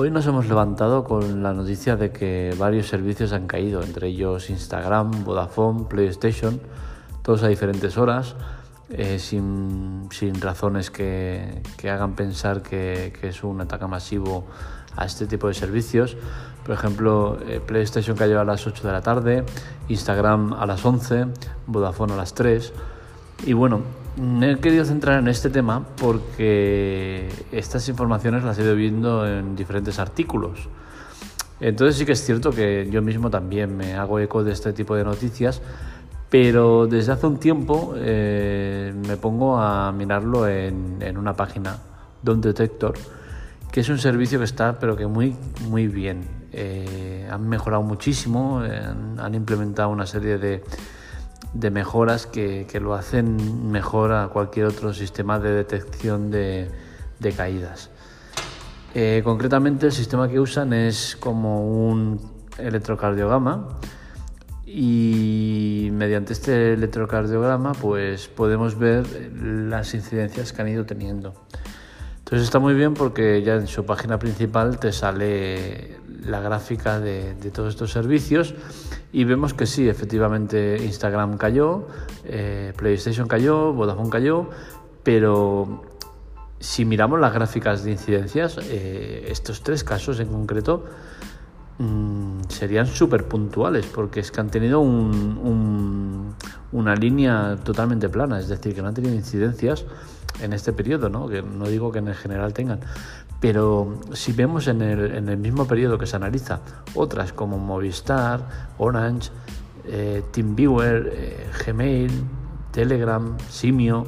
Hoy nos hemos levantado con la noticia de que varios servicios han caído, entre ellos Instagram, Vodafone, PlayStation, todos a diferentes horas, eh, sin, razones que, hagan pensar que, es un ataque masivo a este tipo de servicios. Por ejemplo, eh, PlayStation cayó a las 8 de la tarde, Instagram a las 11, Vodafone a las 3. Y bueno, me he querido centrar en este tema porque estas informaciones las he ido viendo en diferentes artículos. Entonces sí que es cierto que yo mismo también me hago eco de este tipo de noticias, pero desde hace un tiempo eh, me pongo a mirarlo en, una página, Don Detector, que es un servicio que está pero que muy, muy bien. Eh, han mejorado muchísimo, han implementado una serie de de mejoras que, lo hacen mejor a cualquier otro sistema de detección de, caídas. Eh, concretamente el sistema que usan es como un electrocardiograma y mediante este electrocardiograma pues podemos ver las incidencias que han ido teniendo. Entonces está muy bien porque ya en su página principal te sale la gráfica de, todos estos servicios y vemos que sí, efectivamente Instagram cayó, eh, PlayStation cayó, Vodafone cayó, pero si miramos las gráficas de incidencias, eh, estos tres casos en concreto mm, serían súper puntuales porque es que han tenido una línea totalmente plana, es decir, que no han tenido incidencias en este periodo, ¿no? que no digo que en el general tengan, pero si vemos en el, en el mismo periodo que se analiza otras como Movistar, Orange, eh, TeamViewer, eh, Gmail, Telegram, Simio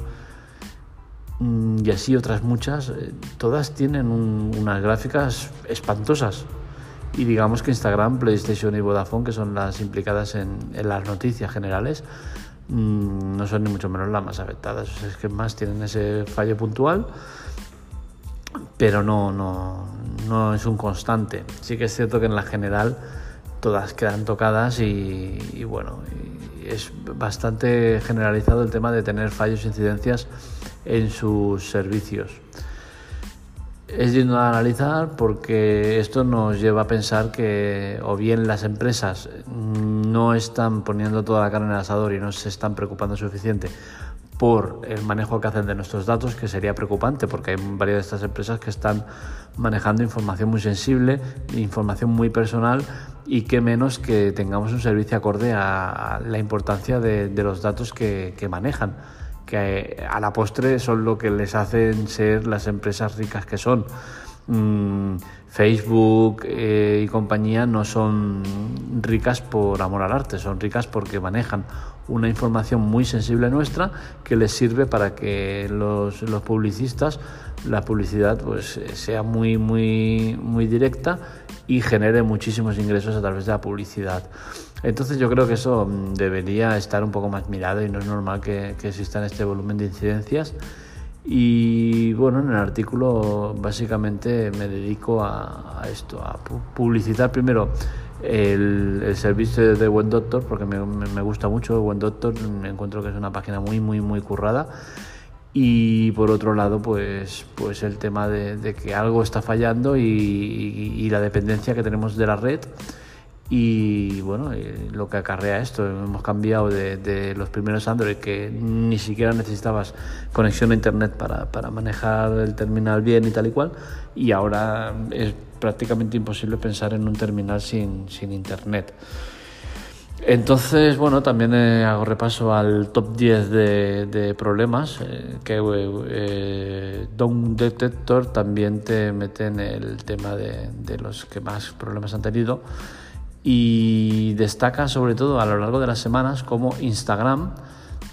mm, y así otras muchas, eh, todas tienen unas gráficas espantosas. Y digamos que Instagram, PlayStation y Vodafone, que son las implicadas en, en las noticias generales, Mm, no son ni mucho menos las más afectadas. es que más tienen ese fallo puntual, pero no, no, no es un constante. Sí que es cierto que en la general todas quedan tocadas y, bueno, es bastante generalizado el tema de tener fallos e incidencias en sus servicios. Es digno de analizar porque esto nos lleva a pensar que o bien las empresas no están poniendo toda la carne en el asador y no se están preocupando suficiente por el manejo que hacen de nuestros datos, que sería preocupante porque hay varias de estas empresas que están manejando información muy sensible, información muy personal y que menos que tengamos un servicio acorde a la importancia de, los datos que manejan que a la postre son lo que les hacen ser las empresas ricas que son. Mm, Facebook eh, y compañía no son ricas por amor al arte, son ricas porque manejan una información muy sensible nuestra que les sirve para que los, los publicistas, la publicidad pues sea muy, muy, muy directa y genere muchísimos ingresos a través de la publicidad. Entonces yo creo que eso mm, debería estar un poco más mirado y no es normal que, que exista este volumen de incidencias. Y bueno, en el artículo básicamente me dedico a, esto, a publicitar primero el, servicio de Buen Doctor, porque me, me, gusta mucho Buen Doctor, me encuentro que es una página muy, muy, muy currada. Y por otro lado, pues, pues el tema de, que algo está fallando y, y la dependencia que tenemos de la red y bueno, eh, lo que acarrea esto, hemos cambiado de, los primeros Android que ni siquiera necesitabas conexión a Internet para, para, manejar el terminal bien y tal y cual, y ahora es prácticamente imposible pensar en un terminal sin, sin Internet. Entonces, bueno, también eh, hago repaso al top 10 de, de problemas eh, que eh, Down Detector también te mete en el tema de, de los que más problemas han tenido y destaca sobre todo a lo largo de las semanas como Instagram,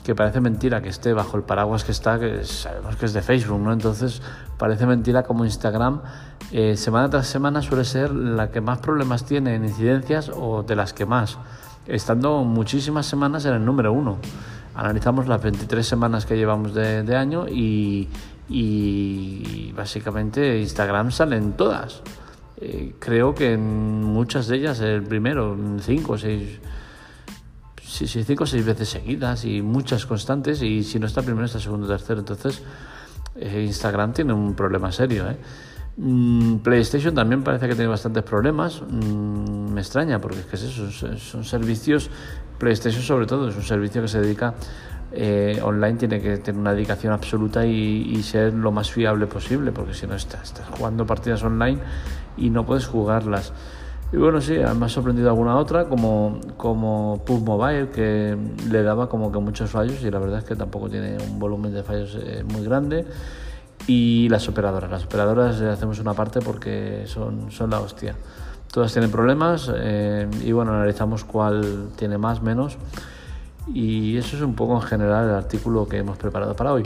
que parece mentira que esté bajo el paraguas que está, que sabemos que es de Facebook, ¿no? Entonces parece mentira como Instagram eh, semana tras semana suele ser la que más problemas tiene en incidencias o de las que más, estando muchísimas semanas en el número uno. Analizamos las 23 semanas que llevamos de, de año y, y básicamente Instagram salen todas. Eh, creo que en muchas de ellas el primero, cinco o seis, sí, cinco o seis veces seguidas y muchas constantes y si no está primero está segundo tercero. Entonces eh, Instagram tiene un problema serio. ¿eh? Mm, PlayStation también parece que tiene bastantes problemas. Me extraña porque es que es eso, son servicios, PlayStation sobre todo, es un servicio que se dedica eh, online, tiene que tener una dedicación absoluta y, ser lo más fiable posible, porque si no estás, estás jugando partidas online y no puedes jugarlas. Y bueno, sí, me ha sorprendido alguna otra, como, como PUB Mobile, que le daba como que muchos fallos y la verdad es que tampoco tiene un volumen de fallos eh, muy grande. Y las operadoras, las operadoras eh, hacemos una parte porque son, son la hostia. Todas tienen problemas eh, y bueno, analizamos cuál tiene más, menos. Y eso es un poco en general el artículo que hemos preparado para hoy.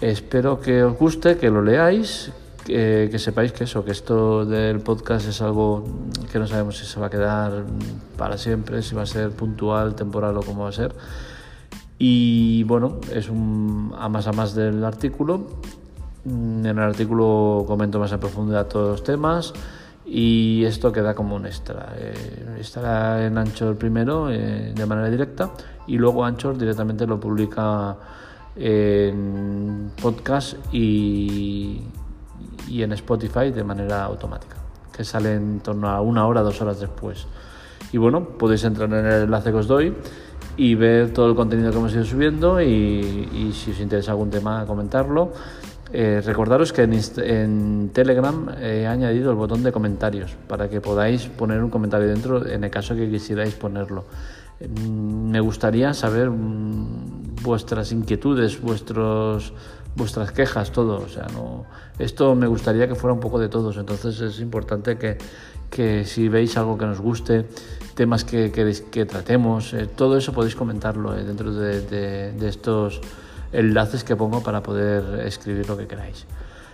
Espero que os guste, que lo leáis, que, sepáis que eso, que esto del podcast es algo que no sabemos si se va a quedar para siempre, si va a ser puntual, temporal o cómo va a ser. Y bueno, es un a más a más del artículo. En el artículo comento más en profundidad todos los temas y esto queda como un extra. Eh, estará en Anchor primero eh, de manera directa y luego Anchor directamente lo publica en podcast y, y en Spotify de manera automática, que sale en torno a una hora, dos horas después. Y bueno, podéis entrar en el enlace que os doy y ver todo el contenido que hemos ido subiendo y, si os interesa algún tema comentarlo. Eh, recordaros que en, Telegram he añadido el botón de comentarios para que podáis poner un comentario dentro en el caso que quisierais ponerlo. Mm, me gustaría saber mm, vuestras inquietudes, vuestros vuestras quejas, todo. O sea, no, esto me gustaría que fuera un poco de todos. Entonces es importante que, que si veis algo que nos guste, temas que queréis que tratemos, eh, todo eso podéis comentarlo eh, dentro de, de, estos enlaces que pongo para poder escribir lo que queráis.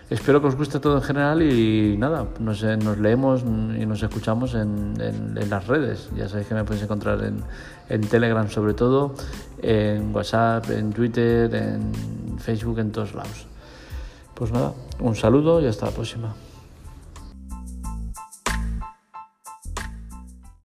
Espero que os guste todo en general y nada, nos, eh, leemos y nos escuchamos en, en, las redes. Ya sabéis que me podéis encontrar en, en Telegram sobre todo, en WhatsApp, en Twitter, en Facebook, en todos lados. Pues nada, un saludo y hasta la próxima.